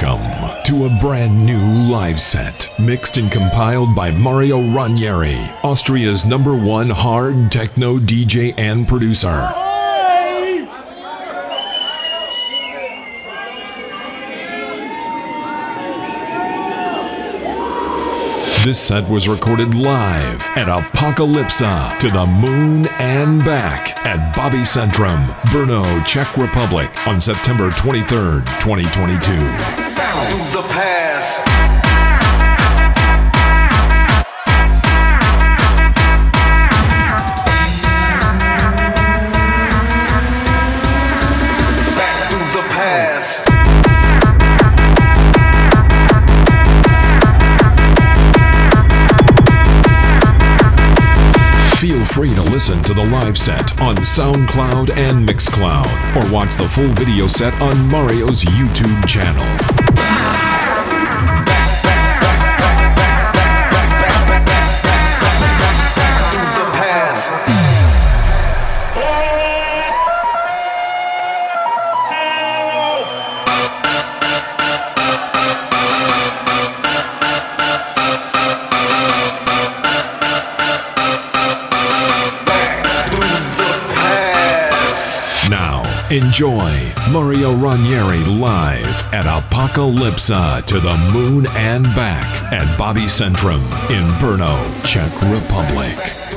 Welcome to a brand new live set, mixed and compiled by Mario Ranieri, Austria's number one hard techno DJ and producer. This set was recorded live at Apokalypsa to the moon and back at Bobycentrum, Brno, Czech Republic on September 23rd, 2022. the past. Free to listen to the live set on SoundCloud and Mixcloud, or watch the full video set on Mario's YouTube channel. Enjoy Mario Ranieri live at Apokalypsa to the moon and back at Bobycentrum in Brno, Czech Republic.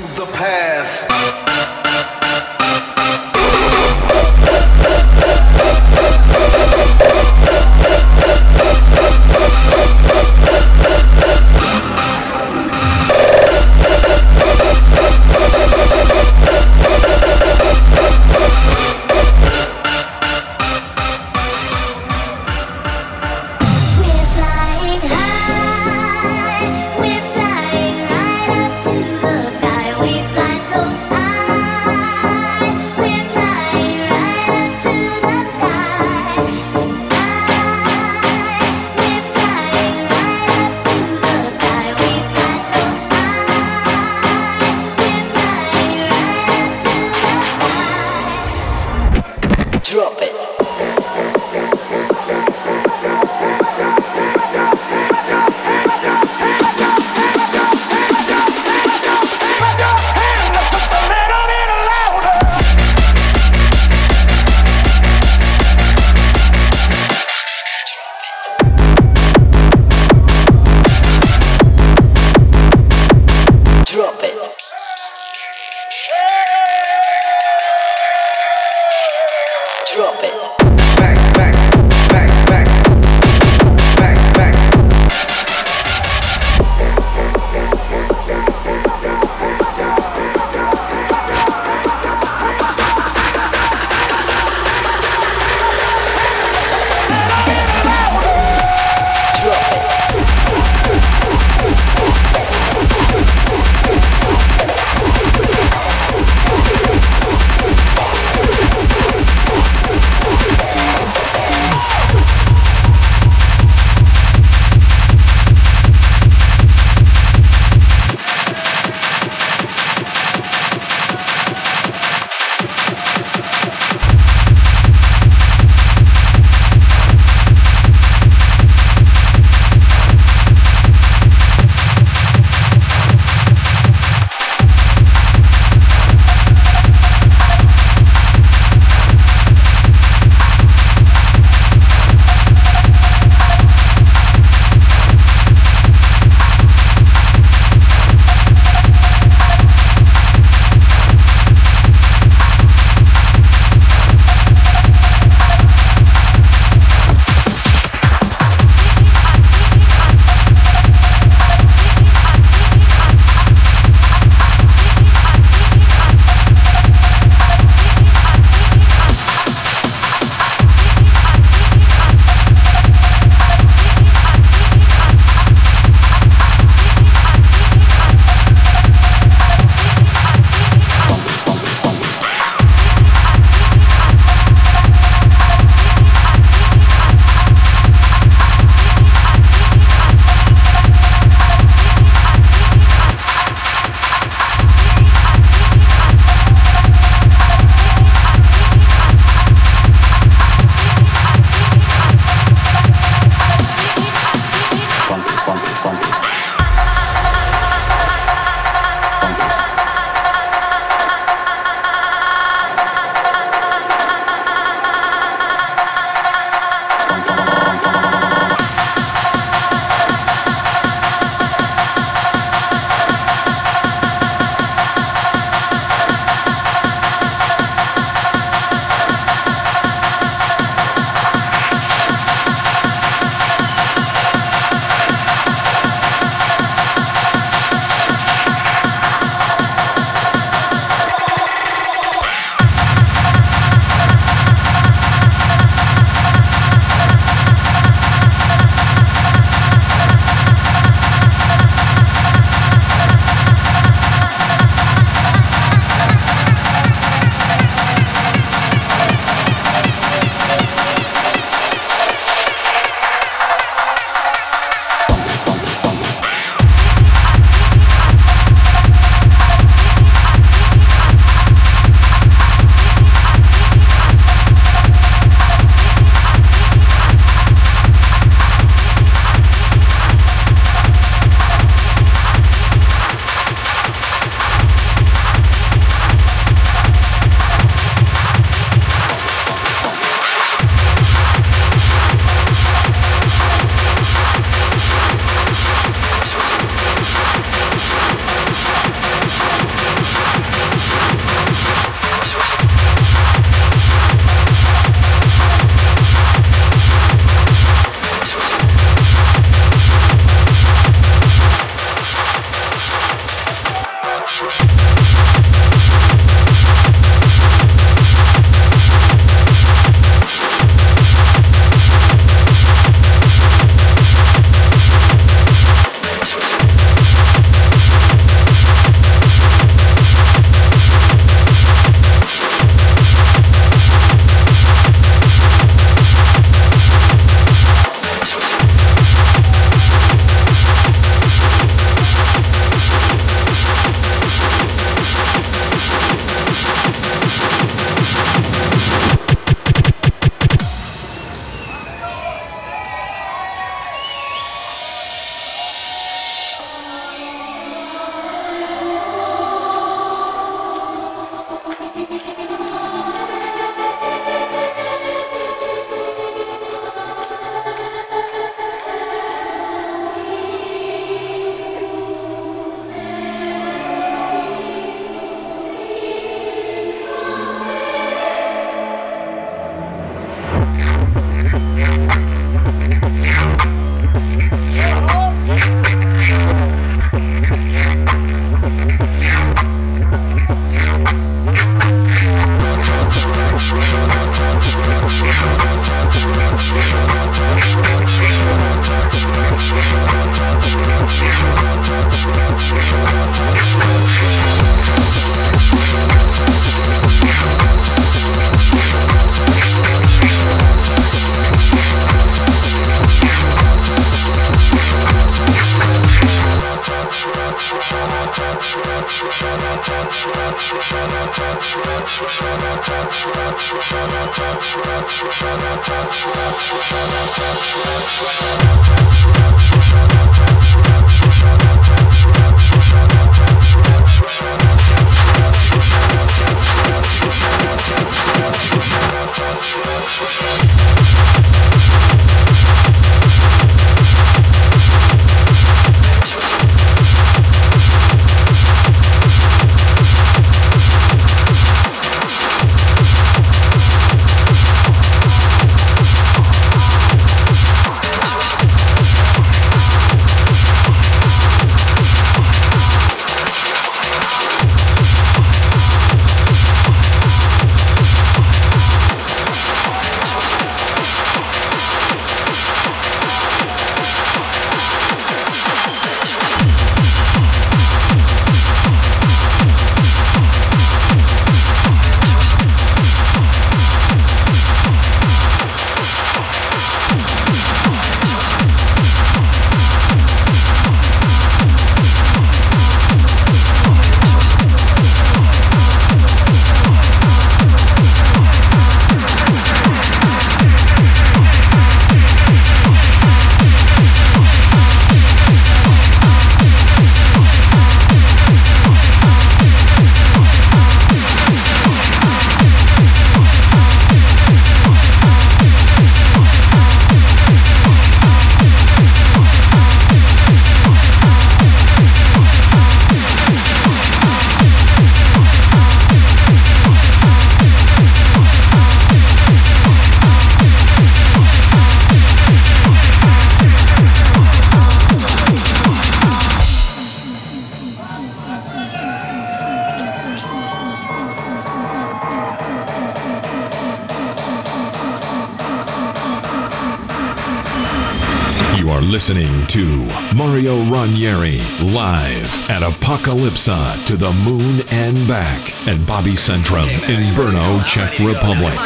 Ranieri, live at Apokalypsa to the moon and back at Bobycentrum in Brno, Czech Republic.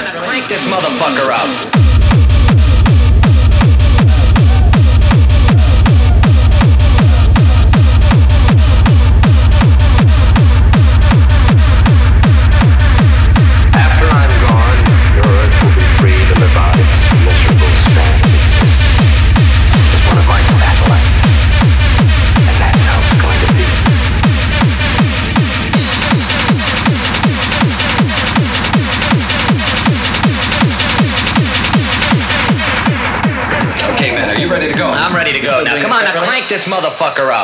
This motherfucker up. motherfucker up.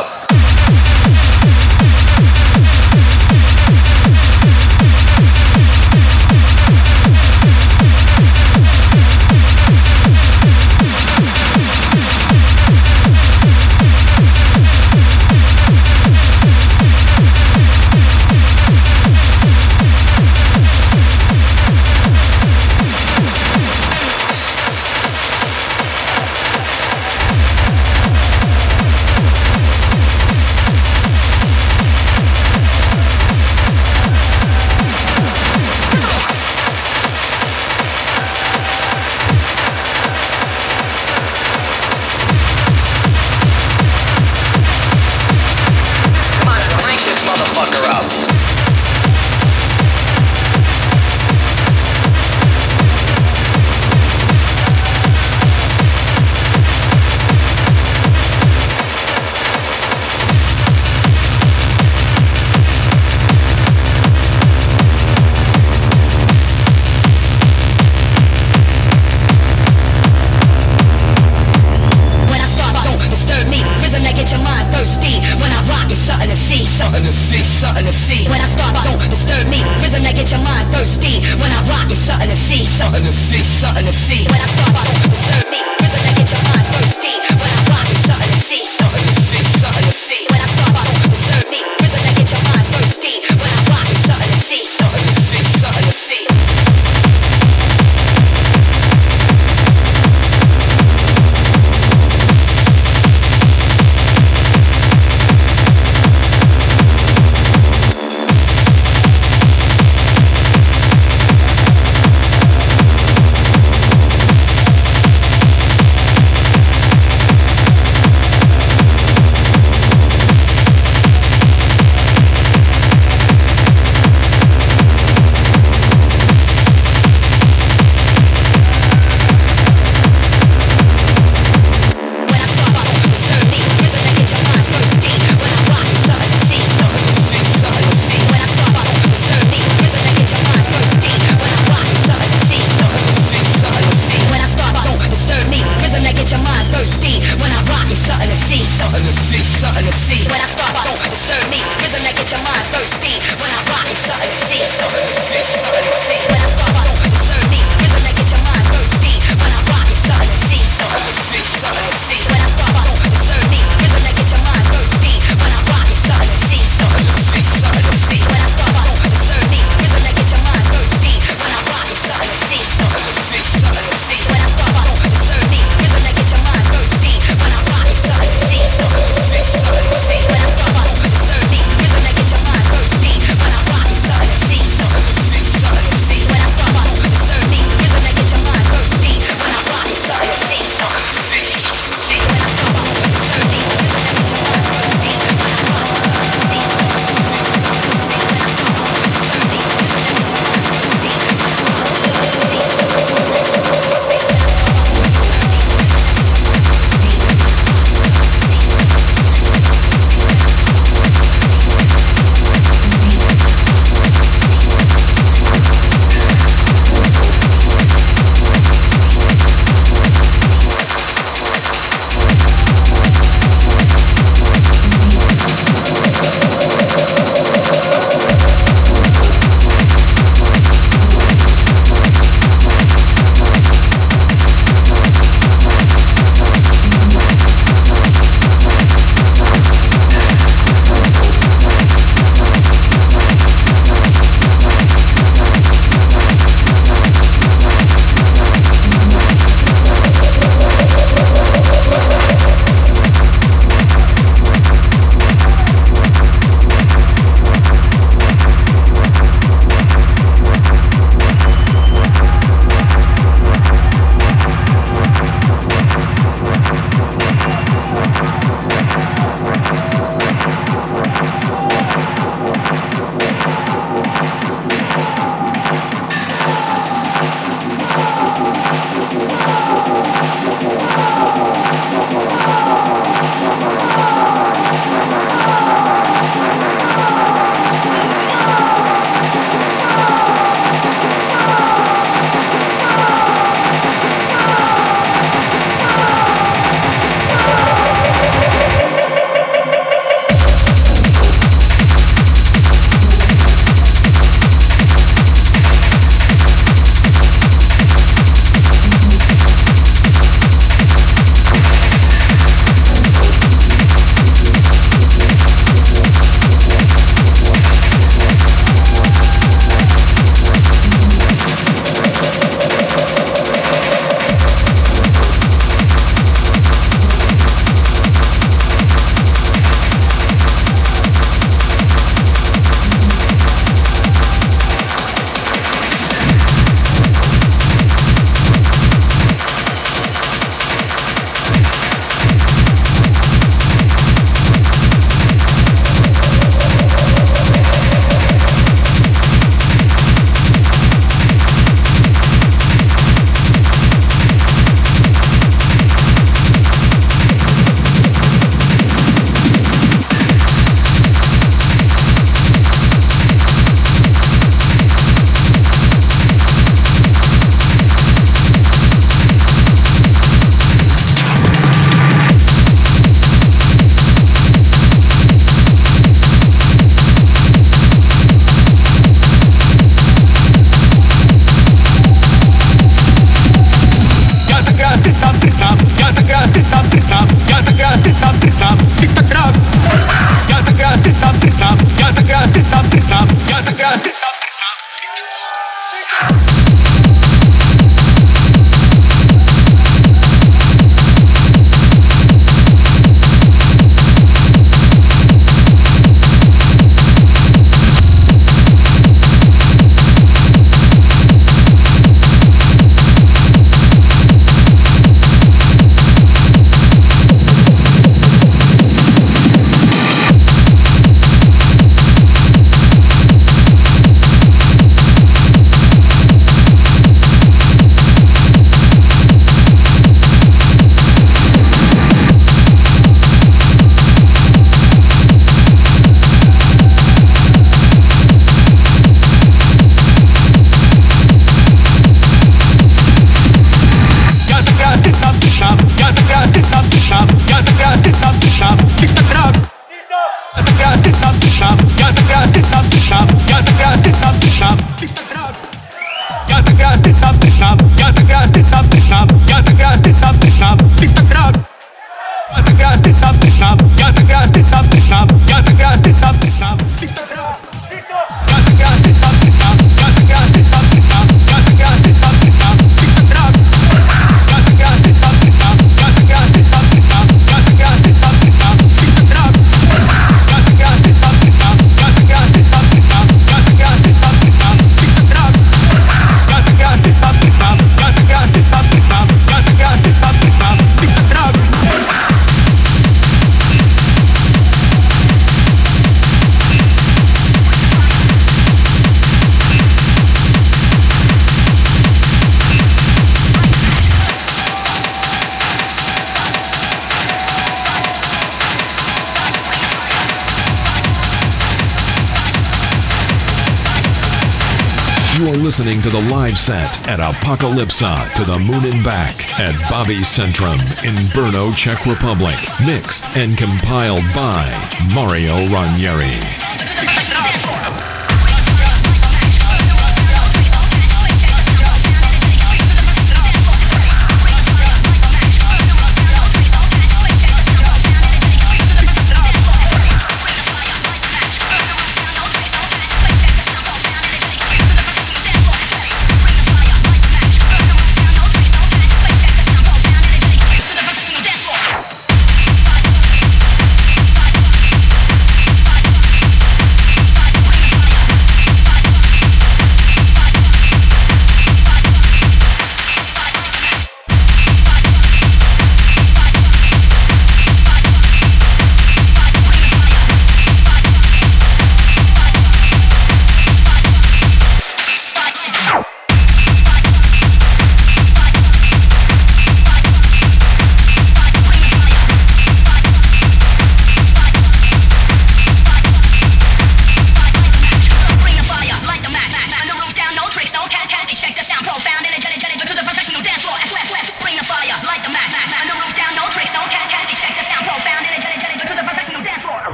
Live set at Apokalypsa to the Moon and Back at Bobycentrum in Brno, Czech Republic. Mixed and compiled by Mario Ranieri.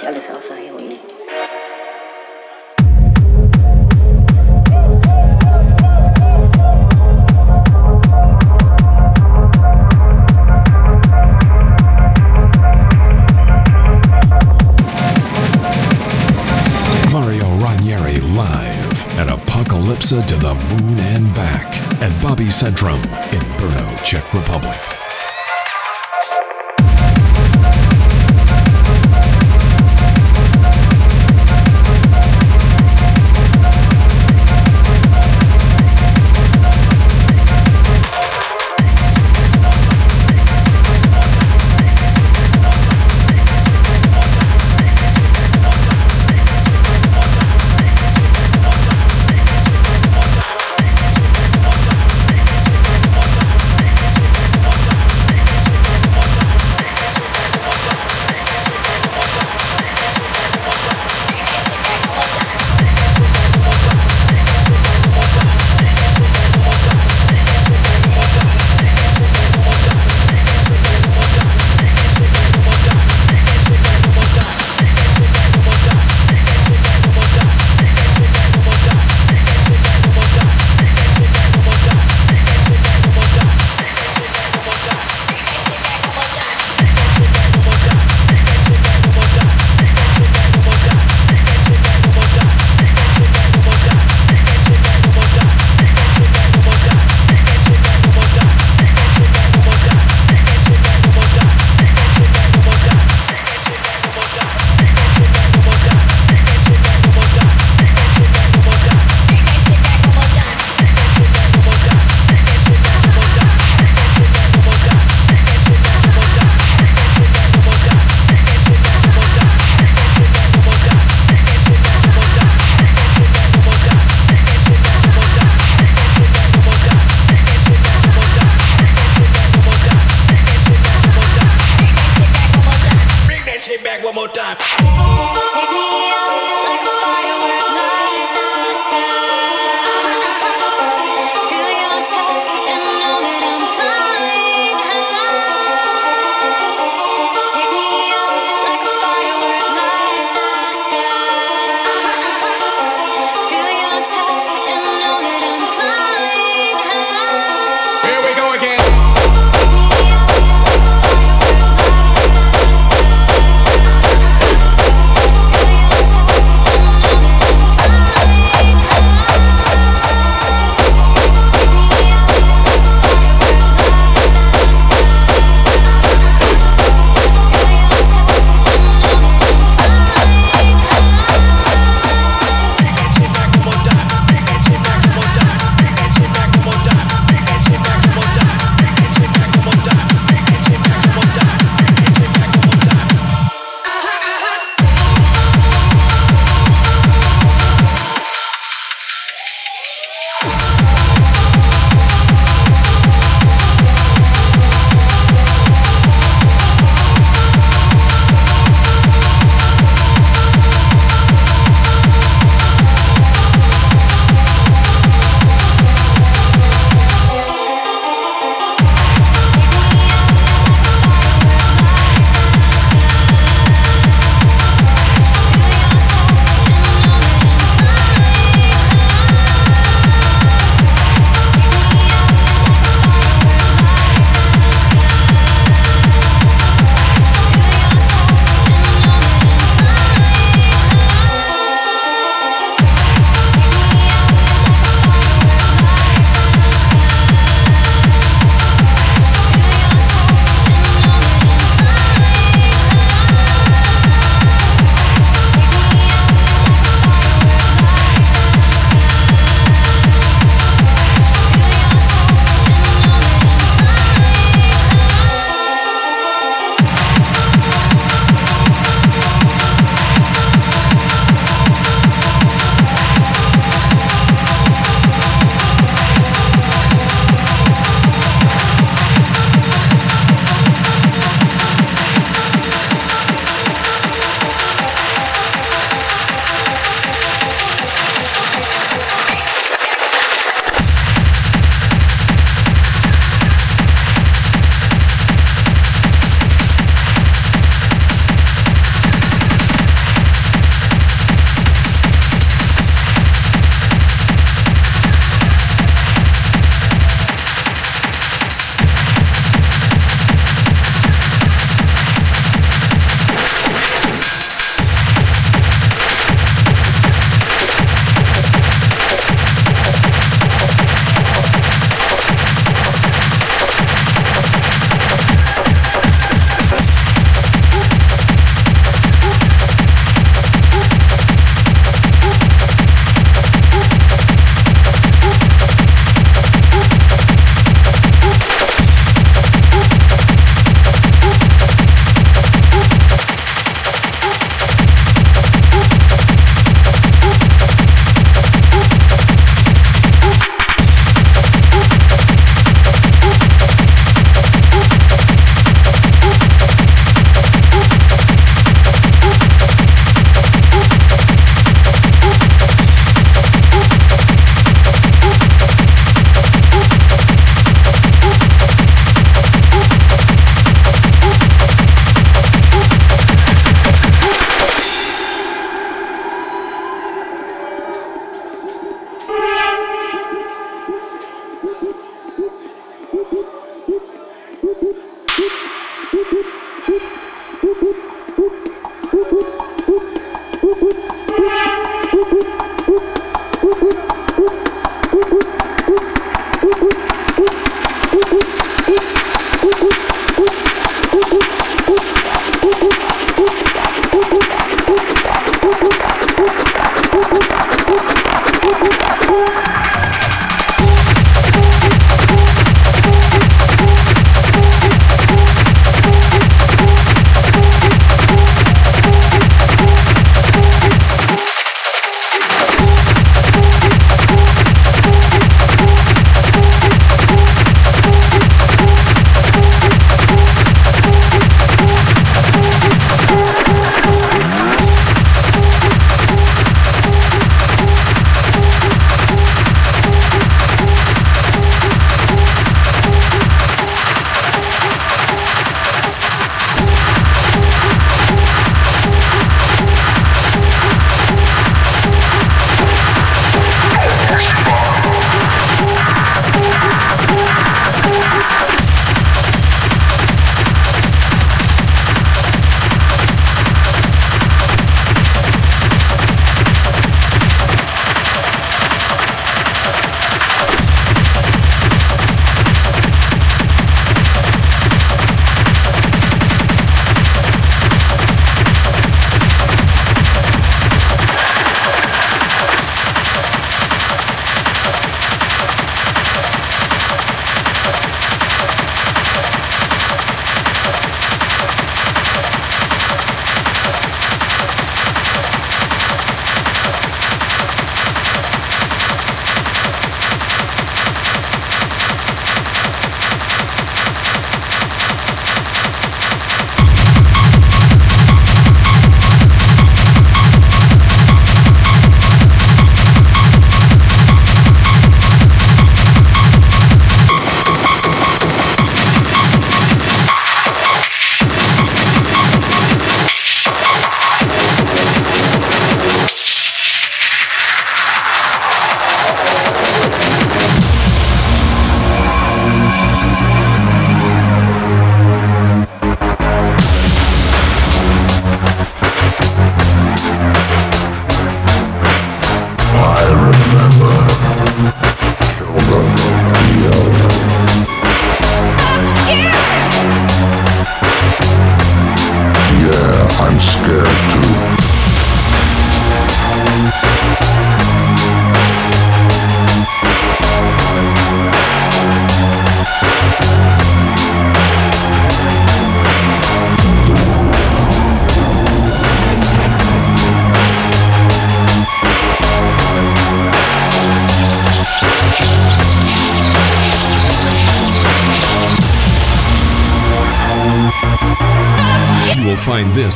eigentlich alles außer Heroin. Mario Ranieri live at Apokalypsa to the Moon and Back at Bobycentrum in Brno, Czech Republic.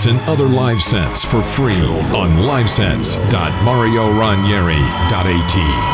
And other live sets for free on livesets.marioranieri.at.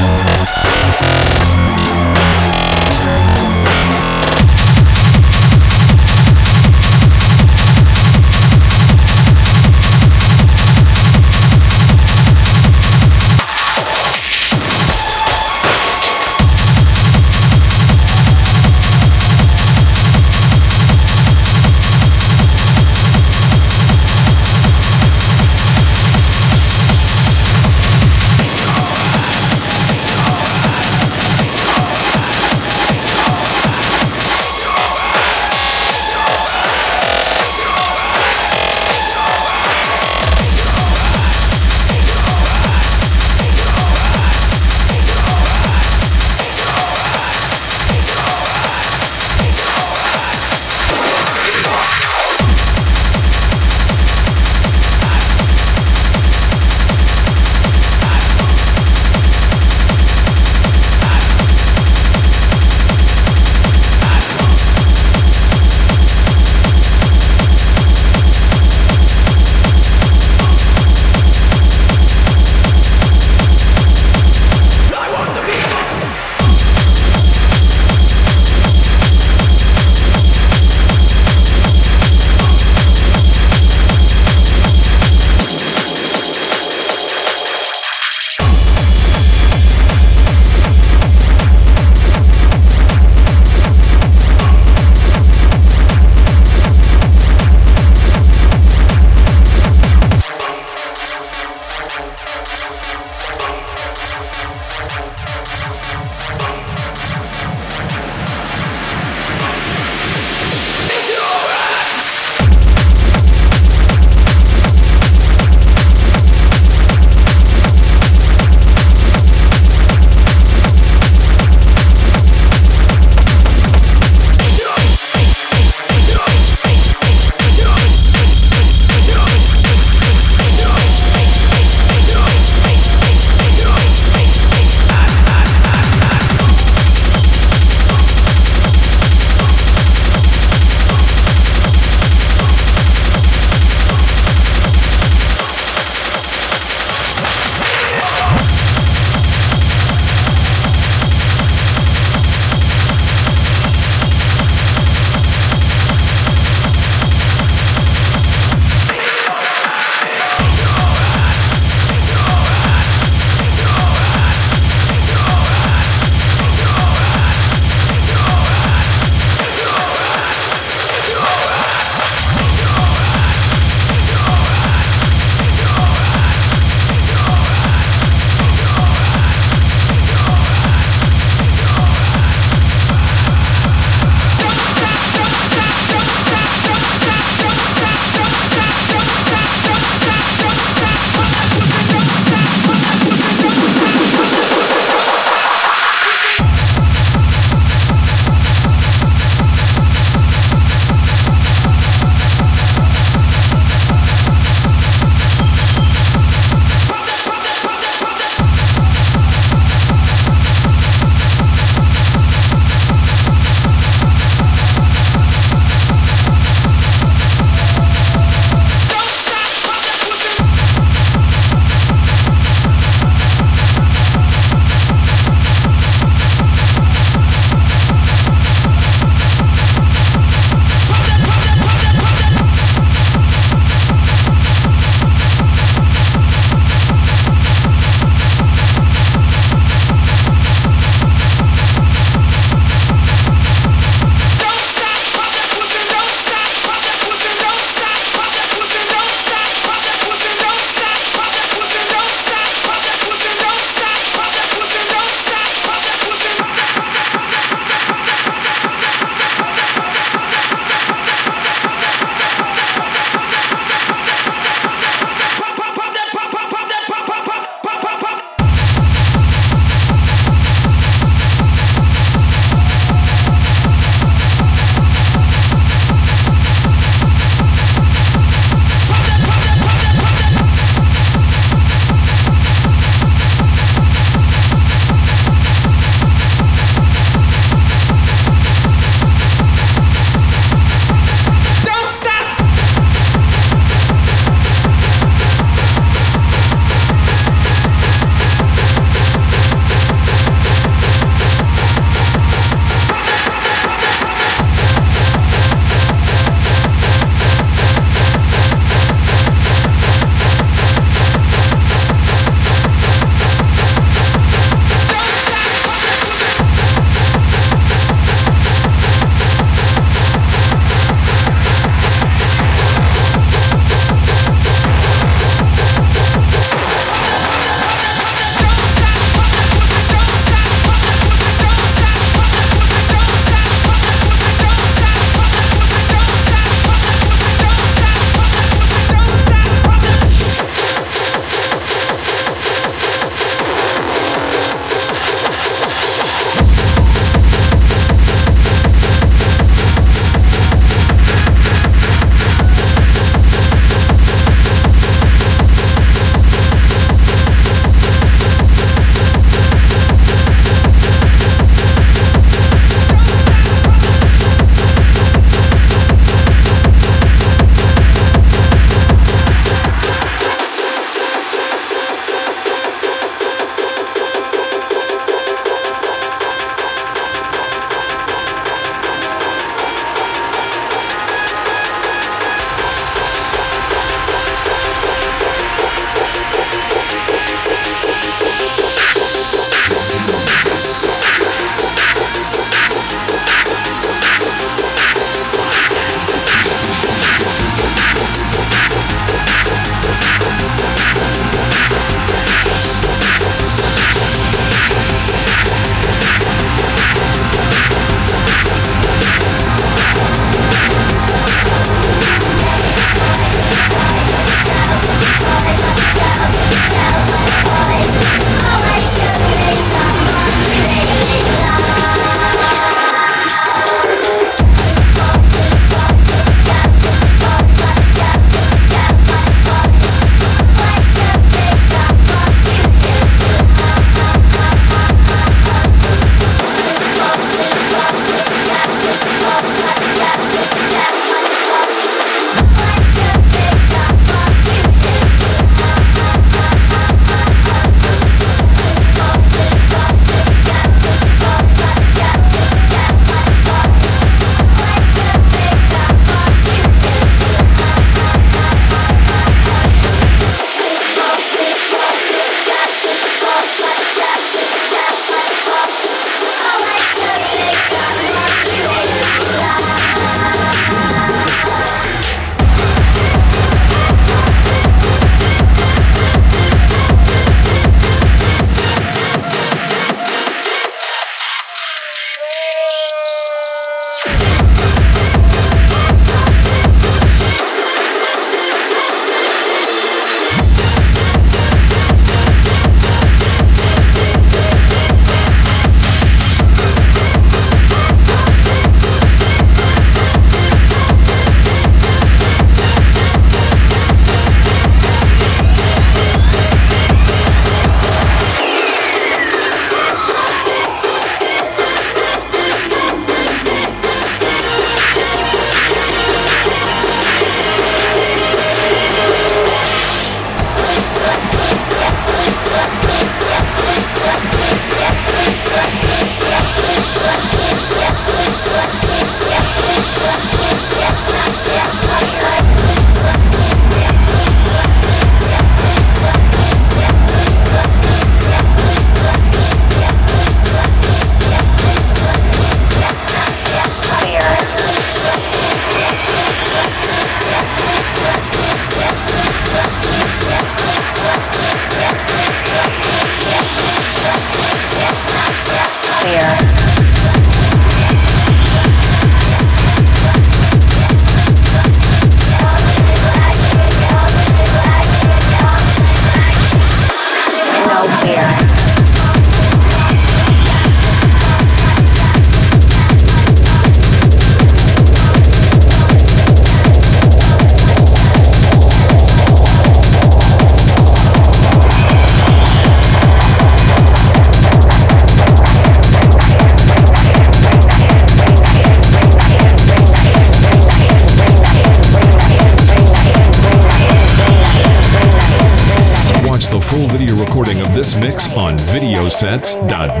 done.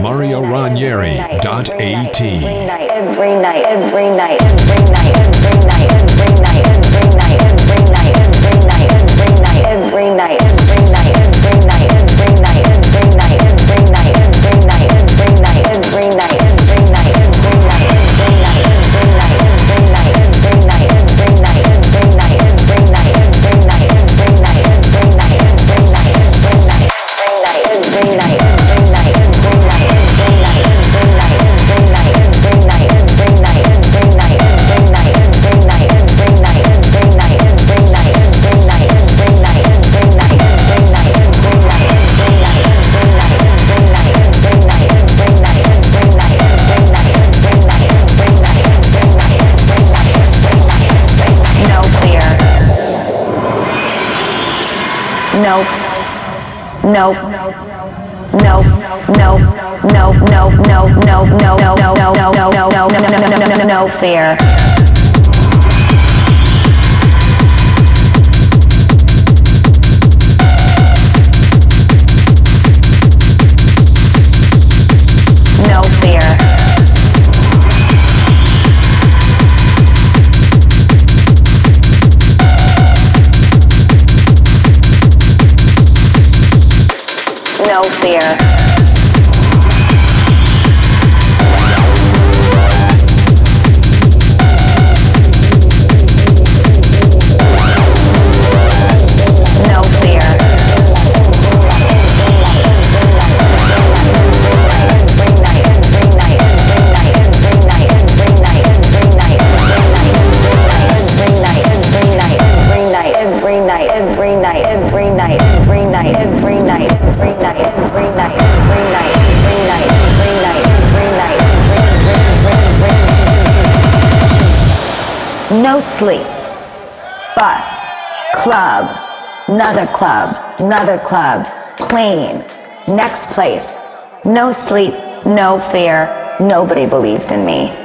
Every night, every night, every night, every night, every night, every night, every night, every night, every night, every night. No sleep. Bus. Club. Another club. Another club. Plane. Next place. No sleep. No fear. Nobody believed in me.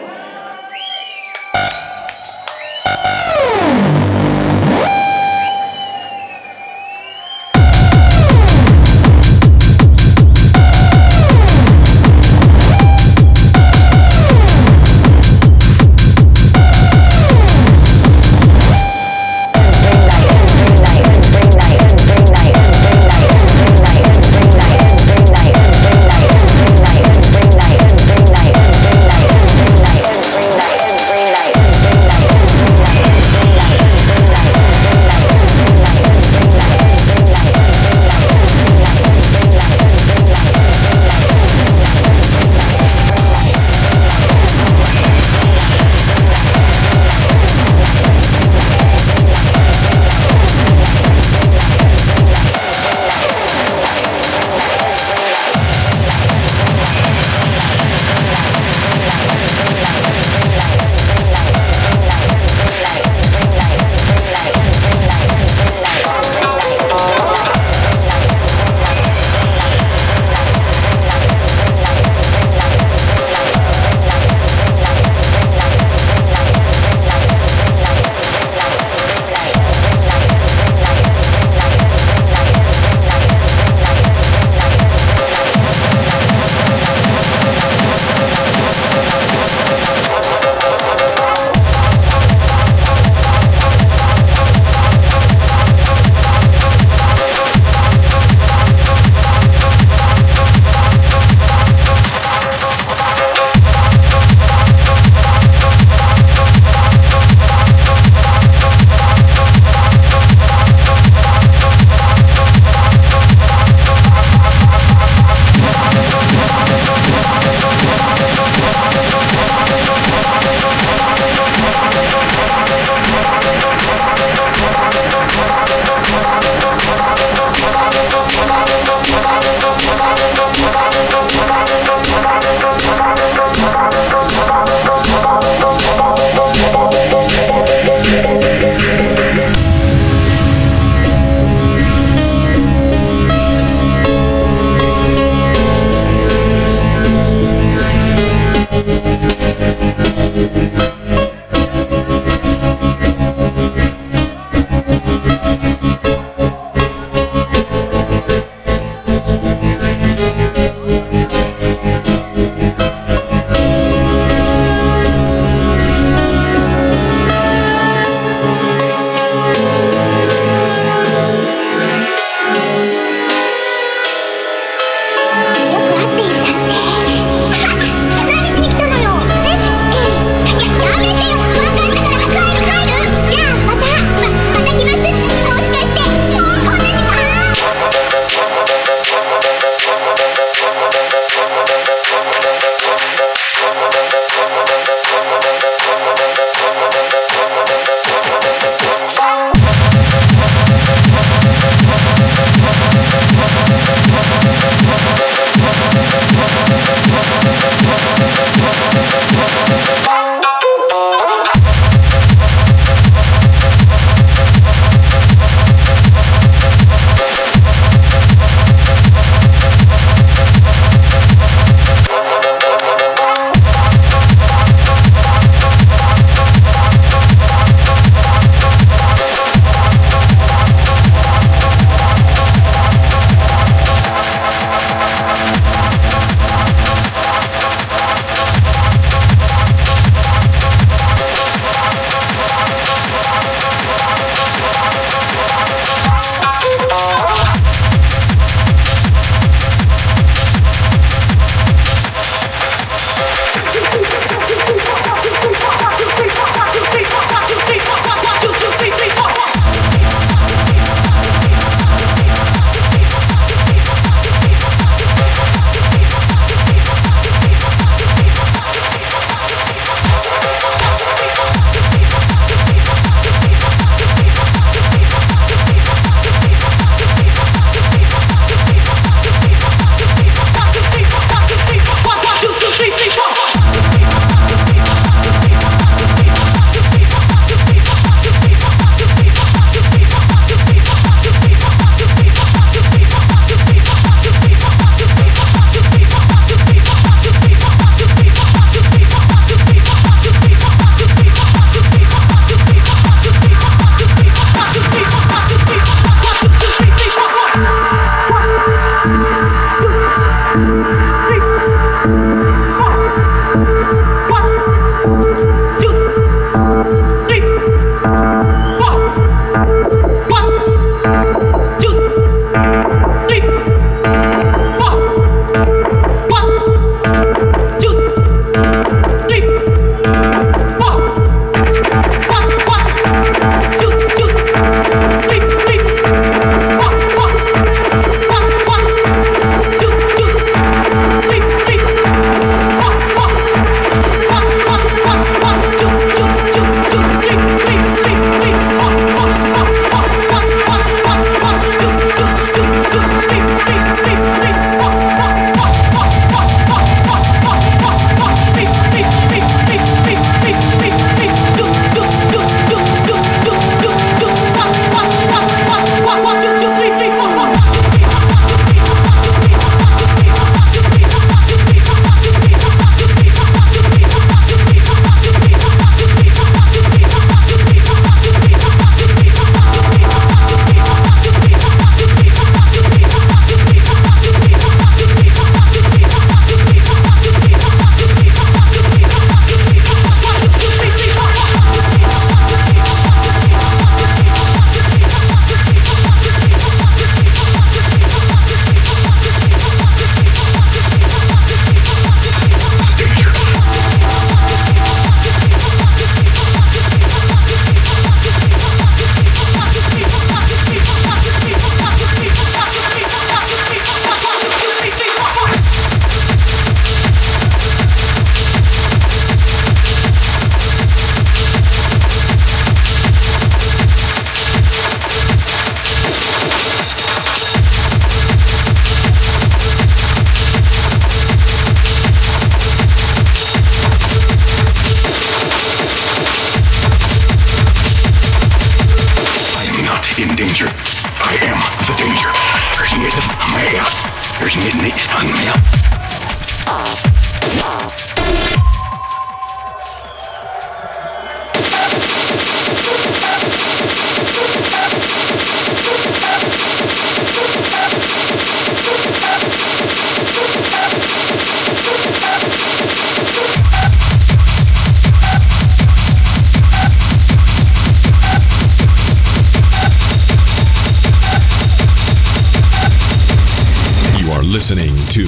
listening to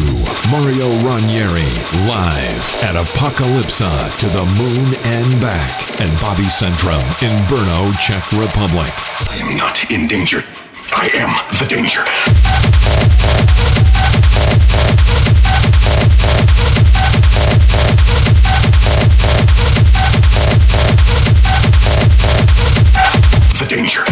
Mario Ranieri live at Apokalypsa to the Moon and Back and Bobycentrum in Brno, Czech Republic. I am not in danger. I am the danger. The danger.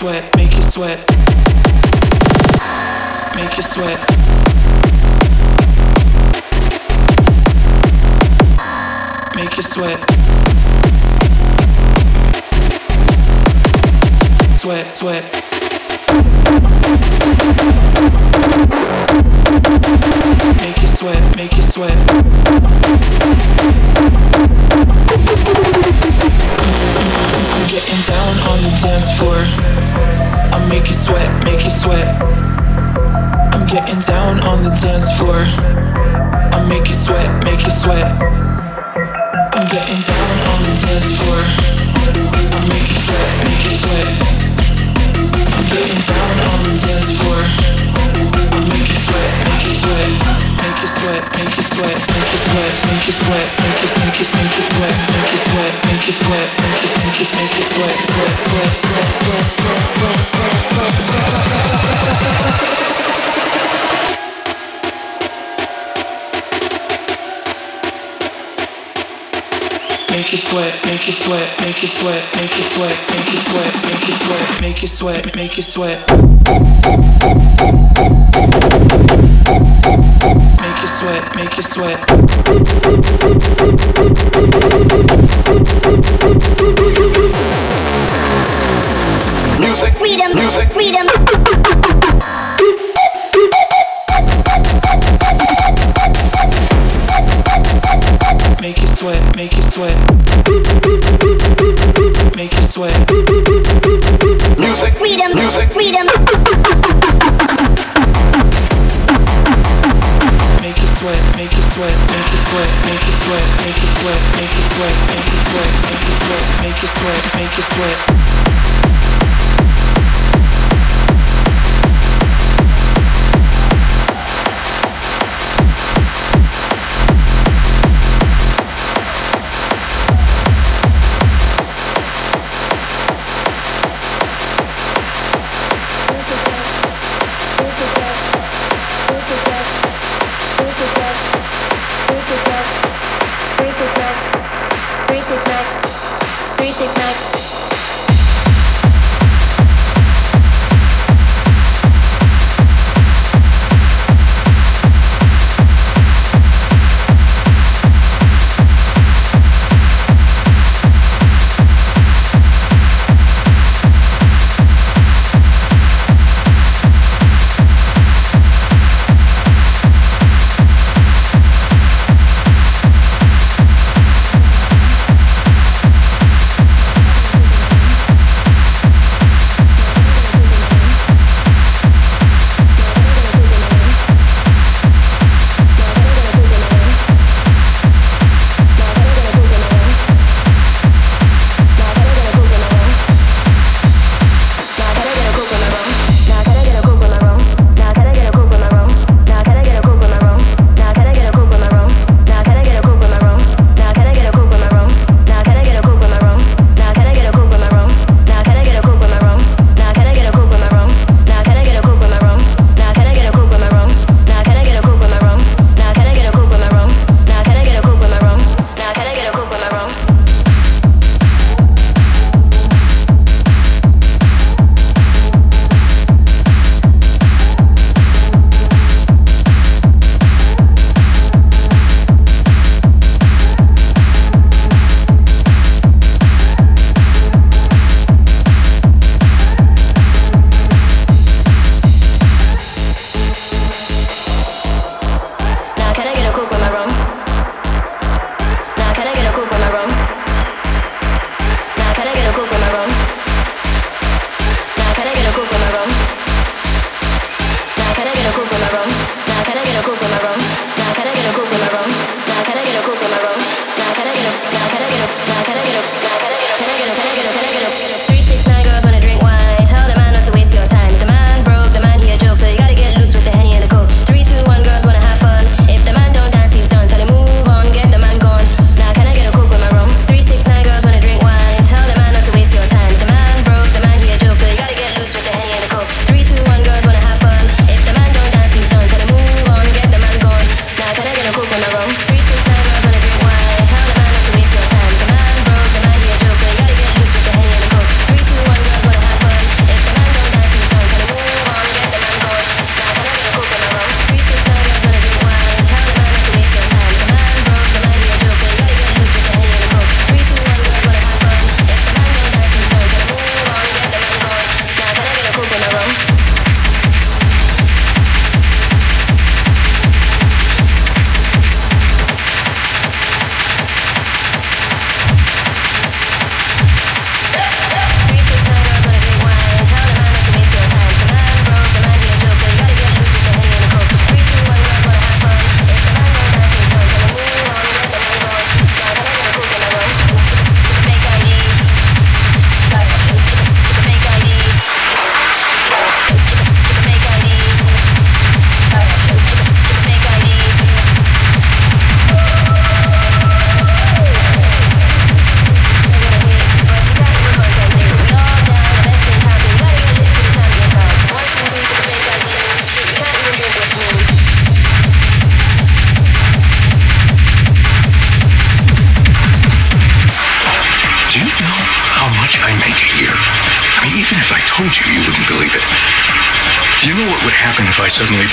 Sweat, make you sweat, make you sweat. Make you sweat. Sweat, sweat. Make you sweat, make you sweat. I'm getting down on the dance floor. I make you sweat, make you sweat. I'm getting down on the dance floor. I make you sweat, make you sweat. I'm getting down on the dance floor. I make you sweat, make you sweat. I'm getting down on the dance floor. Sweat, make you sweat. Make you sweat, make you sweat, make you sweat, make you sweat, make you make you make you sweat, make you sweat, make you sweat, make you make you make you sweat, sweat, sweat, sweat, sweat, sweat, sweat, Make sweat, make you sweat, make you sweat, make you sweat, make you sweat, make you sweat, make you sweat, make you sweat. Make you sweat, make you sweat. to sweat.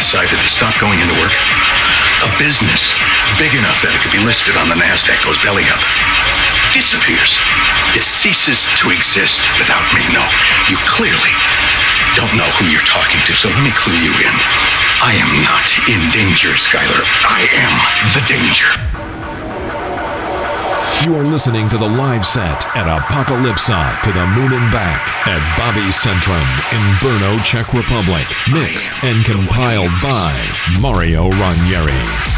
Decided to stop going into work? A business big enough that it could be listed on the NASDAQ goes belly up. Disappears. It ceases to exist without me. No, you clearly don't know who you're talking to, so let me clue you in. I am not in danger, Skylar. I am the danger. You are listening to the live set at Apokalypsa to the Moon and Back at Bobycentrum in Brno, Czech Republic. Mixed and compiled by Mario Ranieri.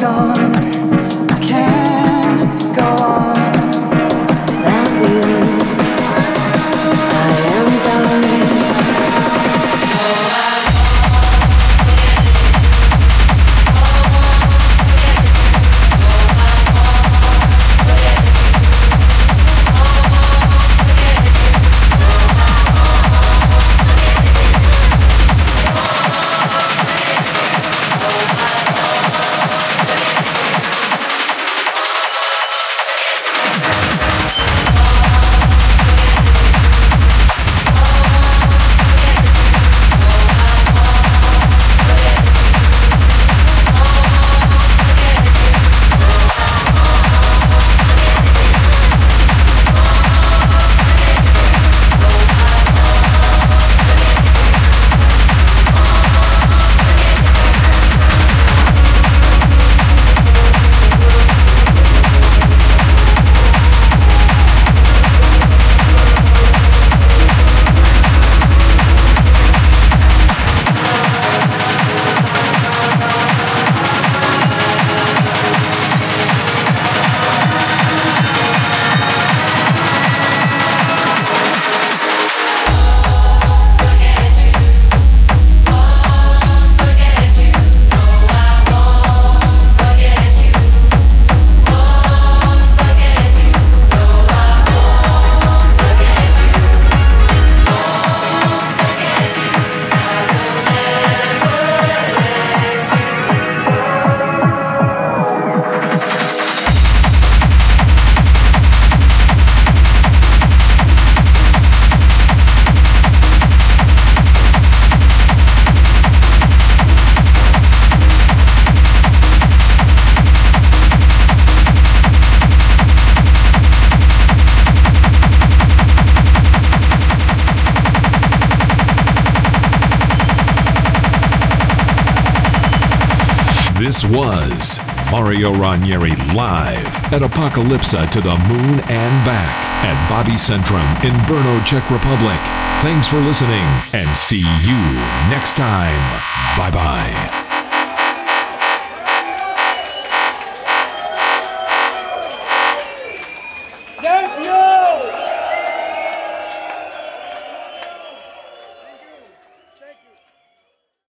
dawn. At Apokalypsa to the moon and back at Bobycentrum in Brno, Czech Republic. Thanks for listening and see you next time. Bye bye.